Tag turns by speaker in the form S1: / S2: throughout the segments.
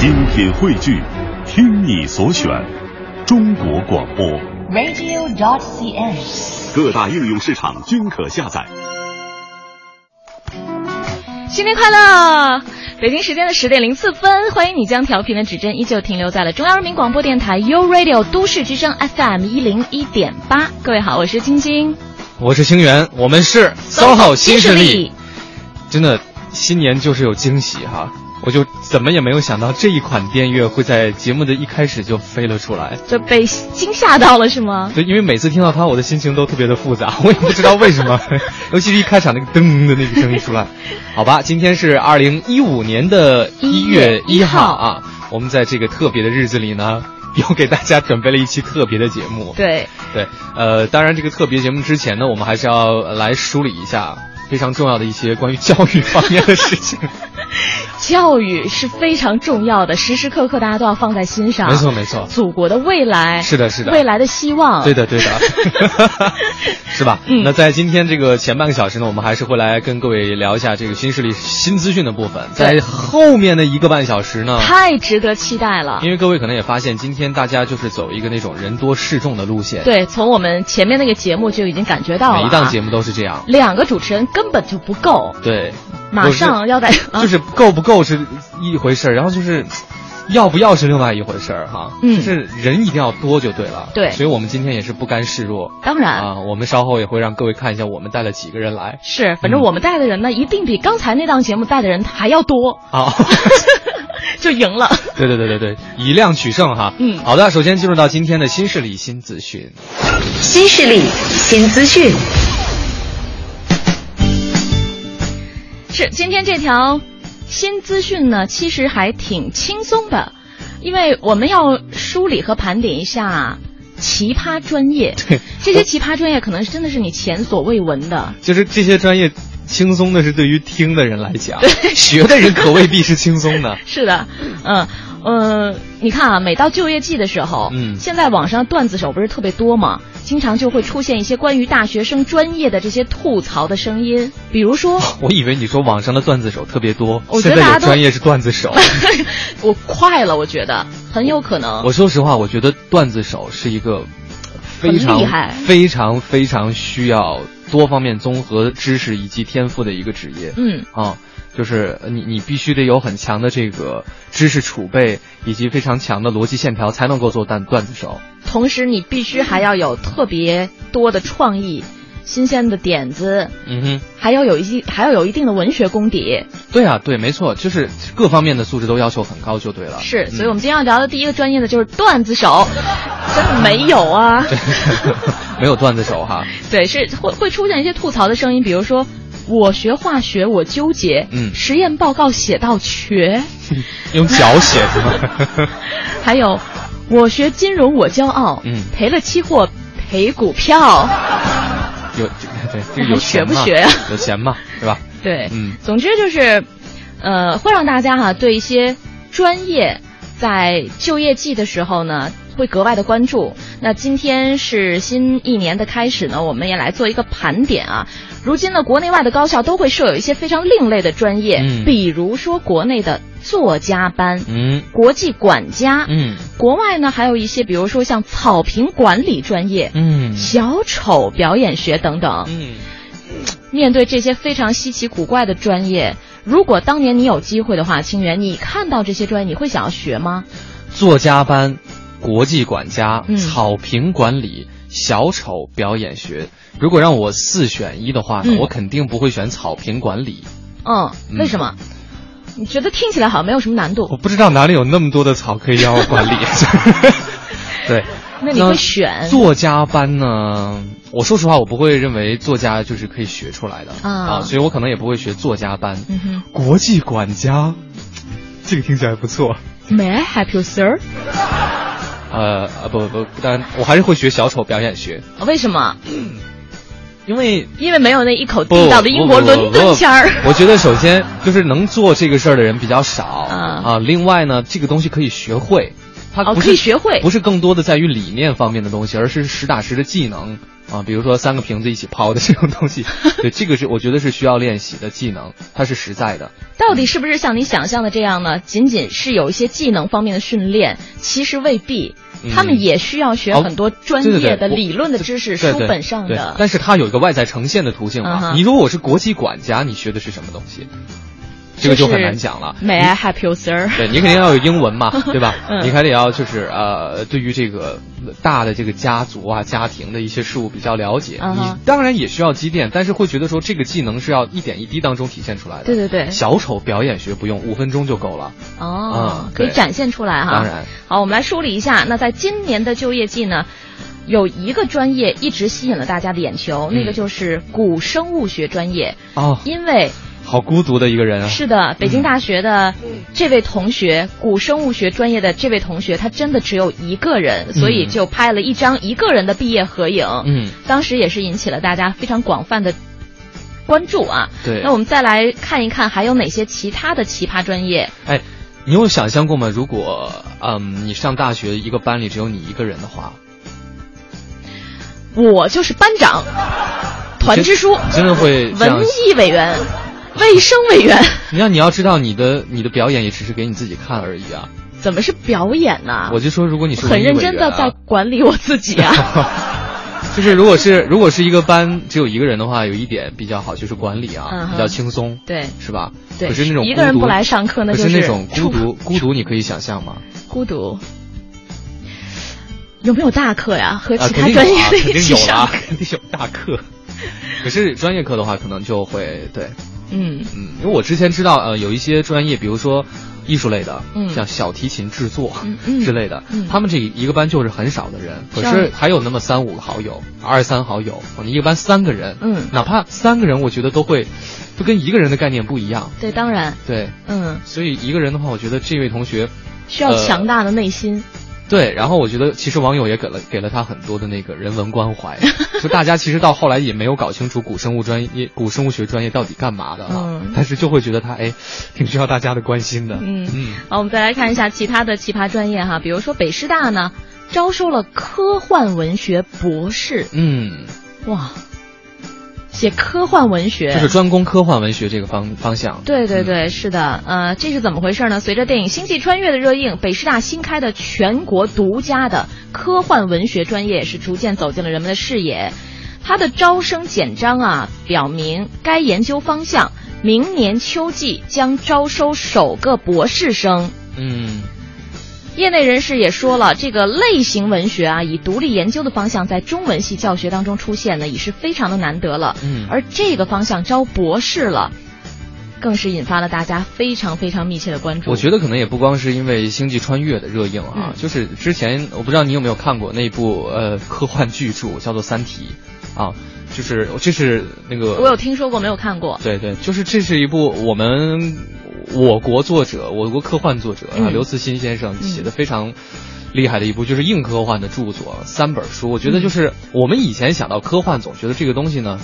S1: 精品汇聚，听你所选，中国广播。
S2: radio.cn。
S1: 各大应用市场均可下载。
S3: 新年快乐！北京时间的十点零四分，欢迎你将调频的指针依旧停留在了中央人民广播电台 u Radio 都市之声 FM 一零一点八。各位好，我是晶晶，
S4: 我是星源，我们是 SOHO 新势力
S3: 力。。
S4: 真的，新年就是有惊喜哈！我就怎么也没有想到这一款电乐会在节目的一开始就飞了出来。
S3: 就被惊吓到了是吗？
S4: 对，因为每次听到它，我的心情都特别的复杂，我也不知道为什么，尤其是一开场那个噔的那个声音出来。好吧，今天是二零一五年的一月一号啊，我们在这个特别的日子里呢，又给大家准备了一期特别的节目。
S3: 对，
S4: 对，呃，当然这个特别节目之前呢，我们还是要来梳理一下非常重要的一些关于教育方面的事情。
S3: 教育是非常重要的，时时刻刻大家都要放在心上。
S4: 没错，没错，
S3: 祖国的未来
S4: 是的，是的，
S3: 未来的希望。
S4: 对的，对的，是吧？
S3: 嗯
S4: 那在今天这个前半个小时呢，我们还是会来跟各位聊一下这个新势力新资讯的部分。在后面的一个半小时呢，
S3: 太值得期待了。
S4: 因为各位可能也发现，今天大家就是走一个那种人多势众的路线，，
S3: 对，从我们前面那个节目就已经感觉到了啊。
S4: 每一档节目都是这样。
S3: 两个主持人根本就不够，
S4: 对，
S3: 马上要在啊
S4: 就是 够不够是一回事儿，然后就是要不要是另外一回事儿哈。
S3: 嗯
S4: 就是人一定要多就对了。
S3: 对
S4: 所以我们今天也是不甘示弱
S3: 当然、
S4: 啊，我们稍后也会让各位看一下我们带了几个人来
S3: 是，反正我们带的人呢，一定比刚才那档节目带的人还要多，
S4: 啊。
S3: 就赢了。
S4: 对对对对对，以量取胜哈。
S3: 嗯
S4: 好的，首先进入到今天的新势力新资讯。
S2: 新势力新资讯。
S3: 是，今天这条新资讯呢，其实还挺轻松的，因为我们要梳理和盘点一下奇葩专业。
S4: 对，
S3: 这些奇葩专业可能真的是你前所未闻的。
S4: 就是这些专业轻松的是对于听的人来讲，学的人可未必是轻松的。
S3: 是的，嗯呃，你看啊，每到就业季的时候，
S4: 嗯
S3: 现在网上段子手不是特别多嘛，经常就会出现一些关于大学生专业的这些吐槽的声音，比如说，
S4: 我以为你说网上的段子手特别多，
S3: 我觉
S4: 现在
S3: 得大家都
S4: 有专业是段子手。
S3: 我快了，我觉得很有可能。
S4: 我说实话，我觉得段子手是一个非常
S3: 厉害
S4: 非常非常需要多方面综合知识以及天赋的一个职业。
S3: 嗯，
S4: 啊，就是你你必须得有很强的这个知识储备，以及非常强的逻辑线条，才能够做段段子手。
S3: 同时你必须还要有特别多的创意、新鲜的点子，
S4: 嗯哼，
S3: 还要有一些还要有一定的文学功底。
S4: 对啊，对，没错，就是各方面的素质都要求很高，就对了。
S3: 是，
S4: 嗯
S3: 所以我们今天要聊的第一个专业呢，就是段子手。真的没有啊？
S4: 没有段子手哈。
S3: 对，是会会出现一些吐槽的声音，比如说我学化学我纠结，
S4: 嗯
S3: 实验报告写到瘸，
S4: 用脚写的吗？
S3: 还有我学金融我骄傲，
S4: 嗯
S3: 赔了期货赔股票，
S4: 有 对这个有
S3: 学
S4: 钱嘛？
S3: 不学呀
S4: 有钱嘛，对吧？
S3: 对，
S4: 嗯
S3: 总之就是，呃，会让大家哈、对一些专业在就业季的时候呢，会格外的关注。那今天是新一年的开始呢，我们也来做一个盘点啊。如今呢，国内外的高校都会设有一些非常另类的专业，
S4: 嗯
S3: 比如说国内的作家班、
S4: 嗯
S3: 国际管家，
S4: 嗯
S3: 国外呢还有一些，比如说像草坪管理专业、
S4: 嗯
S3: 小丑表演学等等。
S4: 嗯，
S3: 面对这些非常稀奇古怪的专业，如果当年你有机会的话，清源，你看到这些专业，你会想要学吗？
S4: 作家班、国际管家、
S3: 嗯
S4: 草坪管理、小丑表演学。如果让我四选一的话呢，
S3: 嗯
S4: 我肯定不会选草坪管理。
S3: 嗯，
S4: 嗯
S3: 为什么？你觉得听起来好像没有什么难度
S4: 我，不知道哪里有那么多的草可以让我管理。对，
S3: 那你会选
S4: 作家班呢？我说实话，我不会认为作家就是可以学出来的
S3: 啊
S4: 所以我可能也不会学作家班。
S3: 嗯
S4: 国际管家，这个听起来不错。
S3: ，May I help you, sir？
S4: 呃呃不不，当然我还是会学小丑表演学，
S3: 为什么？
S4: 因为
S3: 因为没有那一口地道的英国伦敦腔儿。
S4: 我觉得首先就是能做这个事儿的人比较少
S3: 啊
S4: 啊。另外呢，这个东西可以学会，它
S3: 哦
S4: 不是、
S3: 可以学会
S4: 不是更多的在于理念方面的东西，而是实打实的技能啊，比如说三个瓶子一起抛的这种东西，对，这个是我觉得是需要练习的技能，它是实在的。
S3: 到底是不是像你想象的这样呢？仅仅是有一些技能方面的训练，其实未必。他们也需要学很多专业的理论的知识，书本上的。
S4: 但是它有一个外在呈现的途径嘛？你如果我是国际管家，你学的是什么东西？这个就很难讲了。
S3: May I help you, sir？
S4: 对你肯定要有英文嘛，对吧？你还得要就是呃，对于这个大的这个家族啊、家庭的一些事物比较了解。你当然也需要积淀，但是会觉得说这个技能是要一点一滴当中体现出来的。
S3: 对对对。
S4: 小丑表演学不用，五分钟就够了。
S3: 哦，可以展现出来哈。
S4: 当然。
S3: 好，我们来梳理一下。那在今年的就业季呢，有一个专业一直吸引了大家的眼球，那个就是古生物学专业。
S4: 哦。
S3: 因为。
S4: 好孤独的一个人啊！
S3: 是的，北京大学的这位同学，古生物学专业的这位同学，他真的只有一个人，所以就拍了一张一个人的毕业合影。
S4: 嗯，
S3: 当时也是引起了大家非常广泛的关注啊。
S4: 对，
S3: 那我们再来看一看，还有哪些其他的奇葩专业？
S4: 哎，你有想象过吗？如果嗯，你上大学一个班里只有你一个人的话，
S3: 我就是班长，团支书，
S4: 真的会
S3: 文艺委员。卫生委员，
S4: 你要你要知道，你的你的表演也只是给你自己看而已啊！
S3: 怎么是表演呢？
S4: 我就说，如果你是
S3: 很认真的在管理我自己啊，
S4: 就是如果是如果是一个班只有一个人的话，有一点比较好，就是管理啊比较轻松，
S3: 对，
S4: 是吧？
S3: 对，
S4: 可是那种
S3: 一个人不来上课，那
S4: 是那种孤独孤独，你可以想象吗？
S3: 孤独有没有大课呀？和其他专业的
S4: 一起上，肯定有大课。可是专业课的话，可能就会对。
S3: 嗯。
S4: 嗯，因为我之前知道，呃，有一些专业，比如说艺术类的，
S3: 嗯，
S4: 像小提琴制作
S3: 嗯
S4: 之类的，
S3: 嗯，
S4: 他们这一个班就是很少的人，可是还有那么三五个好友，二三好友，你一个班三个人，
S3: 嗯，
S4: 哪怕三个人，我觉得都会，都跟一个人的概念不一样。
S3: 对，当然，
S4: 对，
S3: 嗯，
S4: 所以一个人的话，我觉得这位同学
S3: 需要强大的内心。
S4: 对，然后我觉得其实网友也给了给了他很多的那个人文关怀，就大家其实到后来也没有搞清楚古生物专业、古生物学专业到底干嘛的啊，但是就会觉得他哎，挺需要大家的关心的。
S3: 嗯嗯，好，我们再来看一下其他的奇葩专业哈，比如说北师大呢，招收了科幻文学博士。
S4: 嗯，
S3: 哇。写科幻文学，
S4: 就是专攻科幻文学这个方方向。
S3: 对对对，是的，呃，这是怎么回事呢？随着电影《星际穿越》的热映，北师大新开的全国独家的科幻文学专业是逐渐走进了人们的视野。它的招生简章啊，表明该研究方向明年秋季将招收首个博士生。
S4: 嗯。
S3: 业内人士也说了，这个类型文学啊，以独立研究的方向在中文系教学当中出现呢，已是非常的难得了。
S4: 嗯，
S3: 而这个方向招博士了，更是引发了大家非常非常密切的关注。
S4: 我觉得可能也不光是因为《星际穿越》的热映啊，就是之前我不知道你有没有看过那部呃科幻巨著叫做《三体》啊，就是这是那个
S3: 我有听说过，没有看过。
S4: 对对，就是这是一部我们。我国作者，我国科幻作者啊，刘慈欣先生写的非常厉害的一部，就是硬科幻的著作，三本书。我觉得就是我们以前想到科幻，总觉得这个东西呢，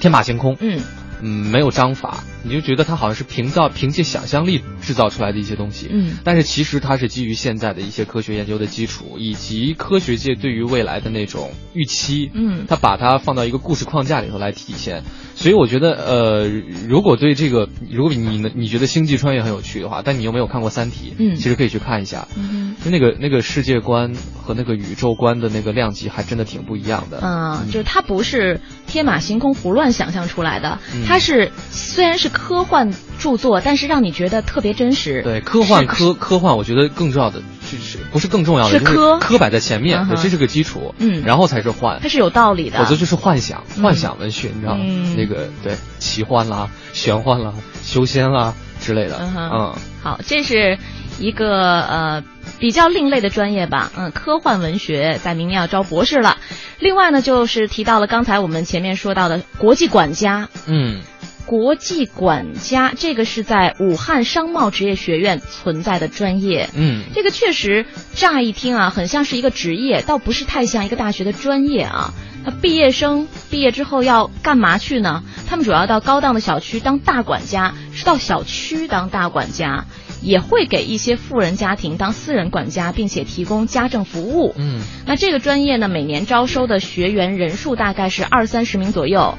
S4: 天马行空。
S3: 嗯。
S4: 嗯，没有章法，你就觉得它好像是凭造凭借想象力制造出来的一些东西。
S3: 嗯，
S4: 但是其实它是基于现在的一些科学研究的基础，以及科学界对于未来的那种预期。
S3: 嗯，
S4: 它把它放到一个故事框架里头来体现。所以我觉得，呃，如果对这个，如果你呢，你觉得星际穿越很有趣的话，但你又没有看过《三体》，
S3: 嗯，
S4: 其实可以去看一下。
S3: 嗯，
S4: 就那个那个世界观和那个宇宙观的那个量级还真的挺不一样的。
S3: 嗯，就是它不是天马行空胡乱想象出来的，它是。虽然是科幻著作，但是让你觉得特别真实。
S4: 对，科幻科科幻，我觉得更重要的就是不是更重要的，
S3: 是科
S4: 科摆在前面，这是个基础，
S3: 嗯，
S4: 然后才是幻，
S3: 它是有道理的。
S4: 否则就是幻想，幻想文学，你知道吗？那个对，奇幻啦、玄幻啦、修仙啦之类的。
S3: 嗯，好，这是一个呃比较另类的专业吧。嗯，科幻文学在明年要招博士了。另外呢，就是提到了刚才我们前面说到的国际管家。
S4: 嗯。
S3: 国际管家，这个是在武汉商贸职业学院存在的专业。
S4: 嗯，
S3: 这个确实乍一听啊，很像是一个职业，倒不是太像一个大学的专业啊。那毕业生毕业之后要干嘛去呢？他们主要到高档的小区当大管家，是到小区当大管家。也会给一些富人家庭当私人管家，并且提供家政服务。
S4: 嗯
S3: 那这个专业呢，每年招收的学员人数大概是二三十名左右，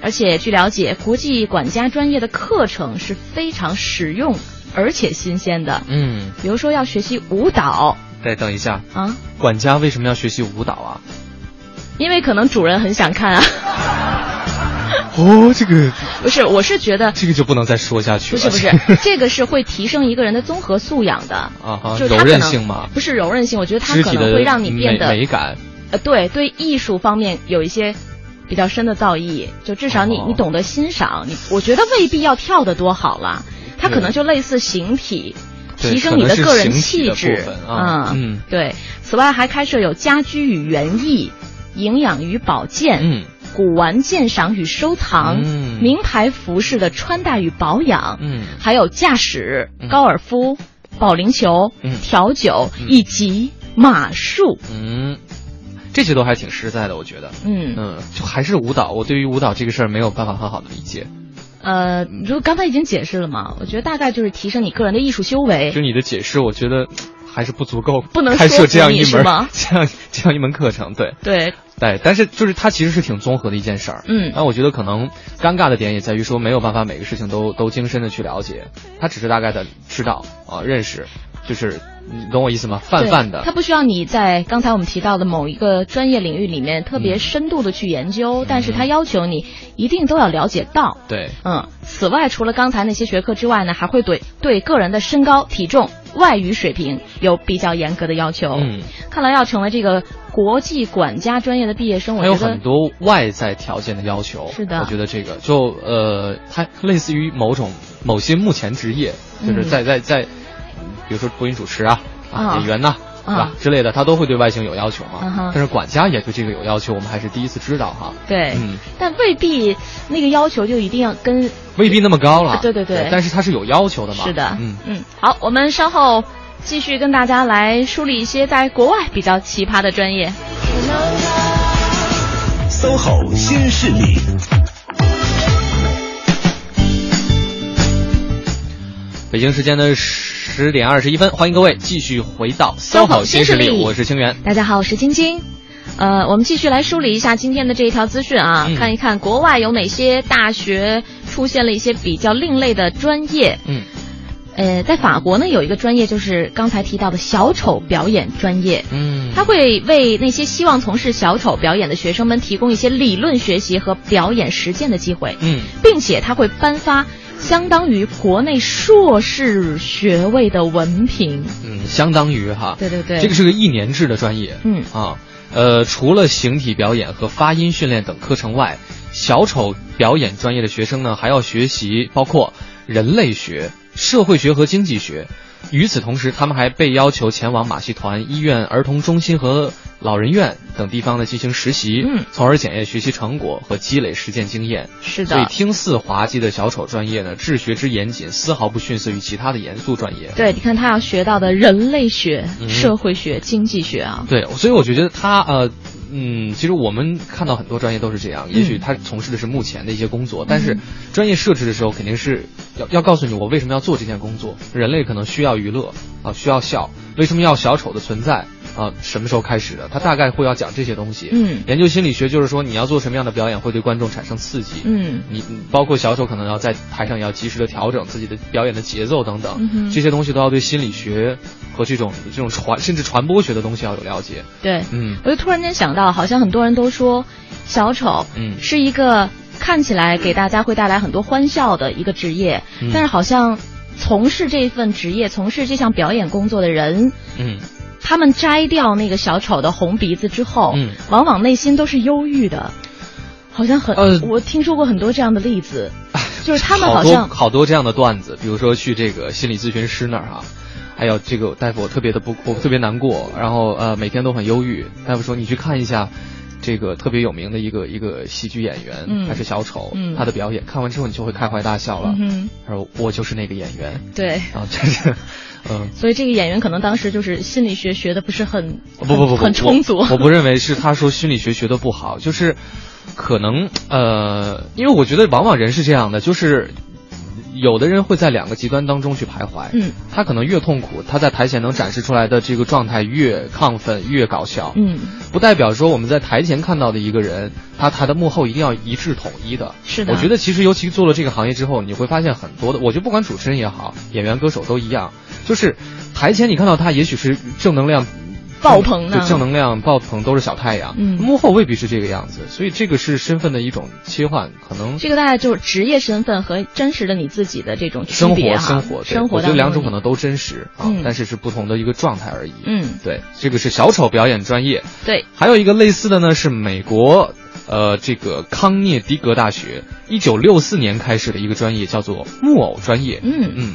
S3: 而且据了解，国际管家专业的课程是非常实用而且新鲜的。
S4: 嗯，
S3: 比如说要学习舞蹈
S4: 对等一下，
S3: 啊，
S4: 管家为什么要学习舞蹈啊？
S3: 因为可能主人很想看啊。
S4: 哦，这个
S3: 不是，我是觉得
S4: 这个就不能再说下去了。
S3: 不是不是，这个是会提升一个人的综合素养的。
S4: 啊哈，
S3: 就是
S4: 柔韧性嘛，
S3: 不是柔韧性，我觉得它可能会让你变
S4: 美
S3: 得
S4: 美感。
S3: 呃，对对，艺术方面有一些比较深的造诣，就至少你、
S4: 哦。
S3: 你懂得欣赏，你我觉得未必要跳的多好了，它可能就类似形体。提升你
S4: 的
S3: 个人气质
S4: 啊。嗯。
S3: 对。此外，还开设有家居与园艺、营养与保健、
S4: 嗯。
S3: 古玩鉴赏与收藏、
S4: 嗯。
S3: 名牌服饰的穿戴与保养，
S4: 嗯。
S3: 还有驾驶、
S4: 嗯。
S3: 高尔夫、保龄球、
S4: 嗯。
S3: 调酒、
S4: 嗯。
S3: 以及马术。
S4: 嗯，这些都还挺实在的，我觉得。
S3: 嗯
S4: 嗯，就还是舞蹈，我对于舞蹈这个事儿没有办法很好的理解。
S3: 呃，就刚才已经解释了嘛，我觉得大概就是提升你个人的艺术修为
S4: 就。你的解释，我觉得还是不足够，
S3: 不能
S4: 开设这样一门 这样这样一门课程，对
S3: 对，
S4: 对，但是就是它其实是挺综合的一件事儿。
S3: 嗯
S4: 那我觉得可能尴尬的点也在于说没有办法每个事情都都精深的去了解，他只是大概的知道啊认识，就是你懂我意思吗？泛泛的
S3: 它。不需要你在刚才我们提到的某一个专业领域里面特别深度的去研究，但是它要求你一定都要了解到。
S4: 对，
S3: 嗯，此外，除了刚才那些学科之外呢，还会对对个人的身高、体重、外语水平有比较严格的要求。
S4: 嗯，
S3: 看来要成为这个国际管家专业的毕业生，我觉得
S4: 还有很多外在条件的要求。
S3: 是的
S4: 我觉得这个就呃，它类似于某种某些目前职业，就是
S3: 嗯
S4: 在在在，比如说播音主持啊。
S3: 啊
S4: 演员呐、
S3: 啊
S4: 是吧？之类的，他都会对外形有要求嘛。但是管家也对这个有要求，我们还是第一次知道哈。
S3: 对，
S4: 嗯，
S3: 但未必那个要求就一定要跟
S4: 未必那么高了。
S3: 对对对
S4: 但是他是有要求的嘛。
S3: 是的，
S4: 嗯，
S3: 嗯，好，我们稍后继续跟大家来梳理一些在国外比较奇葩的专业。
S1: SOHO 新势力。
S4: 北京时间的十点二十一分，欢迎各位继续回到新势
S3: 新势力
S4: 我是清源。
S3: 大家好，我是晶晶。呃，我们继续来梳理一下今天的这一条资讯啊，
S4: 嗯
S3: 看一看国外有哪些大学出现了一些比较另类的专业。
S4: 嗯
S3: 呃，在法国呢，有一个专业就是刚才提到的小丑表演专业。
S4: 嗯，
S3: 他会为那些希望从事小丑表演的学生们提供一些理论学习和表演实践的机会，
S4: 嗯
S3: 并且他会颁发相当于国内硕士学位的文凭。
S4: 嗯，相当于哈。
S3: 对对对，
S4: 这个是个一年制的专业。
S3: 嗯
S4: 啊，呃，除了形体表演和发音训练等课程外，小丑表演专业的学生呢，还要学习包括人类学、社会学和经济学。与此同时，他们还被要求前往马戏团、医院、儿童中心和老人院等地方呢进行实习，
S3: 嗯
S4: 从而检验学习成果和积累实践经验。
S3: 是的
S4: 所以，听似滑稽的小丑专业呢，治学之严谨，丝毫不逊色于其他的严肃专业。
S3: 对，你看他要学到的人类学、
S4: 嗯
S3: 社会学、经济学啊，
S4: 对，所以我觉得他呃，嗯，其实我们看到很多专业都是这样，也许
S3: 嗯
S4: 他从事的是目前的一些工作，但是专业设置的时候肯定是要要告诉你我为什么要做这件工作。人类可能需要娱乐啊，需要笑，为什么要小丑的存在啊？什么时候开始的？他大概会要讲这些东西。
S3: 嗯
S4: 研究心理学就是说你要做什么样的表演会对观众产生刺激。
S3: 嗯
S4: 你你包括小丑可能要在台上也要及时的调整自己的表演的节奏等等，
S3: 嗯
S4: 这些东西都要对心理学和这种这种传甚至传播学的东西要有了解。
S3: 对，
S4: 嗯
S3: 我就突然间想到，好像很多人都说小丑
S4: 嗯
S3: 是一个看起来给大家会带来很多欢笑的一个职业，
S4: 嗯
S3: 但是好像从事这份职业、从事这项表演工作的人，
S4: 嗯
S3: 他们摘掉那个小丑的红鼻子之后，
S4: 嗯
S3: 往往内心都是忧郁的。好像很，
S4: 呃
S3: 我听说过很多这样的例子，就是他们
S4: 好
S3: 像
S4: 好多这样的段子，比如说去这个心理咨询师那儿啊，哎呦，这个大夫我特别的不，我特别难过，然后呃每天都很忧郁。大夫说你去看一下。这个特别有名的一个一个喜剧演员，
S3: 嗯
S4: 他是小丑，
S3: 嗯
S4: 他的表演看完之后你就会开怀大笑了。
S3: 嗯哼，
S4: 他说我就是那个演员
S3: 对，
S4: 啊，就是，嗯，
S3: 所以这个演员可能当时就是心理学学的不是很
S4: 不不不不，
S3: 很充足。
S4: 我。我不认为是他说心理学学的不好，就是可能呃，因为我觉得往往人是这样的，就是有的人会在两个极端当中去徘徊。
S3: 嗯，
S4: 他可能越痛苦，他在台前能展示出来的这个状态越亢奋、越搞笑。
S3: 嗯，
S4: 不代表说我们在台前看到的一个人，他他的幕后一定要一致统一的。
S3: 是的。
S4: 我觉得其实尤其做了这个行业之后，你会发现很多的，我觉得不管主持人也好，演员、歌手都一样，就是台前你看到他也许是正能量。
S3: 爆棚的
S4: 正能量爆棚都是小太阳，
S3: 嗯，
S4: 幕后未必是这个样子，所以这个是身份的一种切换，可能
S3: 这个大概就是职业身份和真实的你自己的这种
S4: 生活
S3: 生
S4: 活
S3: 生活，
S4: 我觉得两种可能都真实啊，但是是不同的一个状态而已。
S3: 嗯，
S4: 对，这个是小丑表演专业。
S3: 对，
S4: 还有一个类似的呢，是美国呃这个康涅狄格大学一九六四年开始的一个专业，叫做木偶专业。
S3: 嗯
S4: 嗯，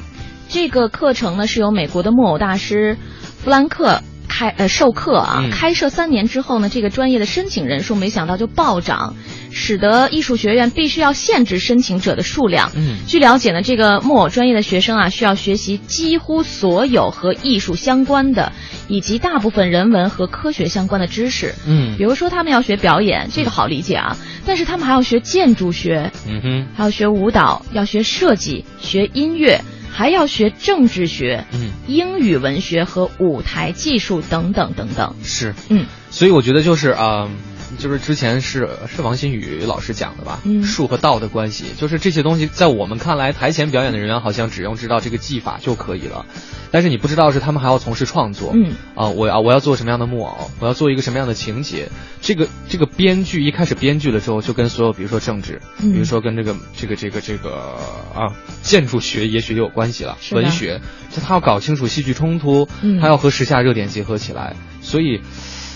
S3: 这个课程呢是由美国的木偶大师弗兰克。开呃授课啊，开设三年之后呢，这个专业的申请人数没想到就暴涨，使得艺术学院必须要限制申请者的数量。
S4: 嗯，
S3: 据了解呢，这个木偶专业的学生啊，需要学习几乎所有和艺术相关的，以及大部分人文和科学相关的知识。
S4: 嗯，
S3: 比如说他们要学表演，这个好理解啊，但是他们还要学建筑学，
S4: 嗯哼，
S3: 还要学舞蹈，要学设计，学音乐。还要学政治学、
S4: 嗯，
S3: 英语文学和舞台技术等等等等。
S4: 是，
S3: 嗯，
S4: 所以我觉得就是啊。就是之前是是王新宇老师讲的吧，
S3: 嗯，
S4: 术和道的关系，就是这些东西在我们看来，台前表演的人员好像只用知道这个技法就可以了，但是你不知道是他们还要从事创作，
S3: 嗯，
S4: 啊，我要我要做什么样的木偶，我要做一个什么样的情节，这个这个编剧一开始编剧了之后，就跟所有比如说政治，
S3: 嗯、
S4: 比如说跟这个这个这个这个啊建筑学也许也有关系了，文学，就他要搞清楚戏剧冲突，
S3: 嗯，
S4: 他要和时下热点结合起来，所以。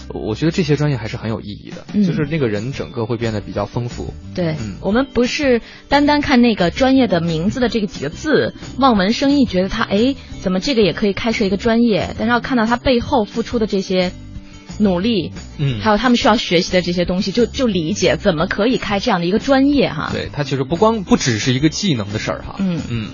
S4: 我觉得这些专业还是很有意义的，
S3: 嗯、
S4: 就是那个人整个会变得比较丰富。
S3: 对，
S4: 嗯、
S3: 我们不是单单看那个专业的名字的这个几个字，望文生义，觉得他哎，怎么这个也可以开设一个专业？但是要看到他背后付出的这些努力，
S4: 嗯，
S3: 还有他们需要学习的这些东西，就就理解怎么可以开这样的一个专业哈。
S4: 对，它其实不光不只是一个技能的事儿哈。
S3: 嗯
S4: 嗯，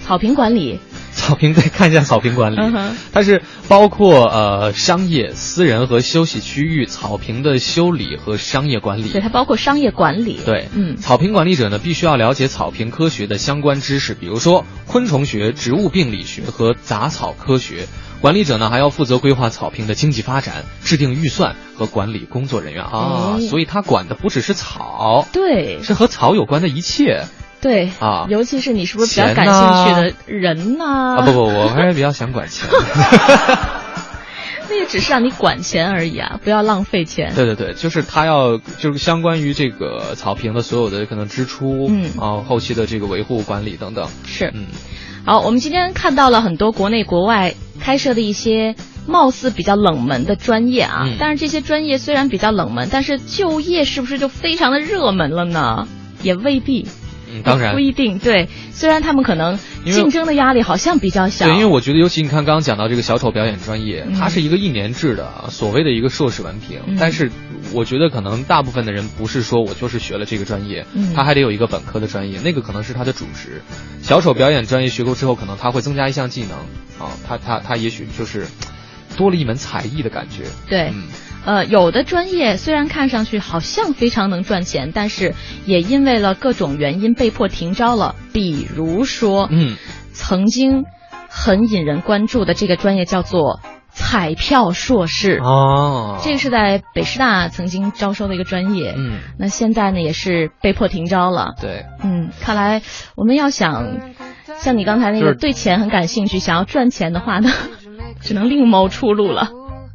S3: 草坪管理。
S4: 草坪再看一下草坪管理，
S3: 嗯、
S4: 它是包括呃商业、私人和休息区域草坪的修理和商业管理。
S3: 对，它包括商业管理。
S4: 对，
S3: 嗯，
S4: 草坪管理者呢必须要了解草坪科学的相关知识，比如说昆虫学、植物病理学和杂草科学。管理者呢还要负责规划草坪的经济发展，制定预算和管理工作人员啊，所以他管的不只是草，
S3: 对，
S4: 是和草有关的一切。
S3: 对
S4: 啊，
S3: 尤其是你是不是比较感兴趣的人呢？
S4: 啊不不，我还是比较想管钱。
S3: 那也只是让你管钱而已啊，不要浪费钱。
S4: 对对对，就是他要就是相关于这个草坪的所有的可能支出，
S3: 嗯
S4: 啊，后期的这个维护管理等等。
S3: 是，
S4: 嗯，
S3: 好，我们今天看到了很多国内国外开设的一些貌似比较冷门的专业啊，
S4: 嗯、
S3: 但是这些专业虽然比较冷门，但是就业是不是就非常的热门了呢？也未必。
S4: 嗯，当然
S3: 不一定。对，虽然他们可能竞争的压力好像比较小。
S4: 对，因为我觉得，尤其你看刚刚讲到这个小丑表演专业，
S3: 嗯、
S4: 它是一个一年制的所谓的一个硕士文凭，
S3: 嗯、
S4: 但是我觉得可能大部分的人不是说我就是学了这个专业，
S3: 嗯、
S4: 他还得有一个本科的专业，那个可能是他的主职。小丑表演专业学过之后，可能他会增加一项技能啊，他他他也许就是多了一门才艺的感觉。
S3: 对。
S4: 嗯
S3: 呃，有的专业虽然看上去好像非常能赚钱，但是也因为了各种原因被迫停招了。比如说，
S4: 嗯，
S3: 曾经很引人关注的这个专业叫做彩票硕士
S4: 哦，
S3: 这个是在北师大曾经招收的一个专业。
S4: 嗯，
S3: 那现在呢也是被迫停招了。
S4: 对，
S3: 嗯，看来我们要想像你刚才那个对钱很感兴趣，想要赚钱的话呢，只能另谋出路了。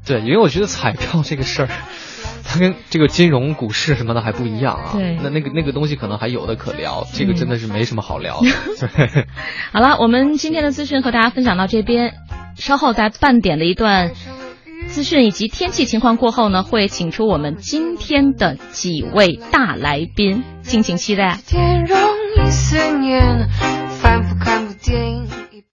S4: 对，因为我觉得彩票这个事儿，它跟这个金融、股市什么的还不一样啊。
S3: 对，
S4: 那那个那个东西可能还有的可聊，这个真的是没什么好聊的。
S3: 嗯、好了，我们今天的资讯和大家分享到这边，稍后在半点的一段资讯以及天气情况过后呢，会请出我们今天的几位大来宾，敬请期待。
S5: 天容易思念，反复看部电影。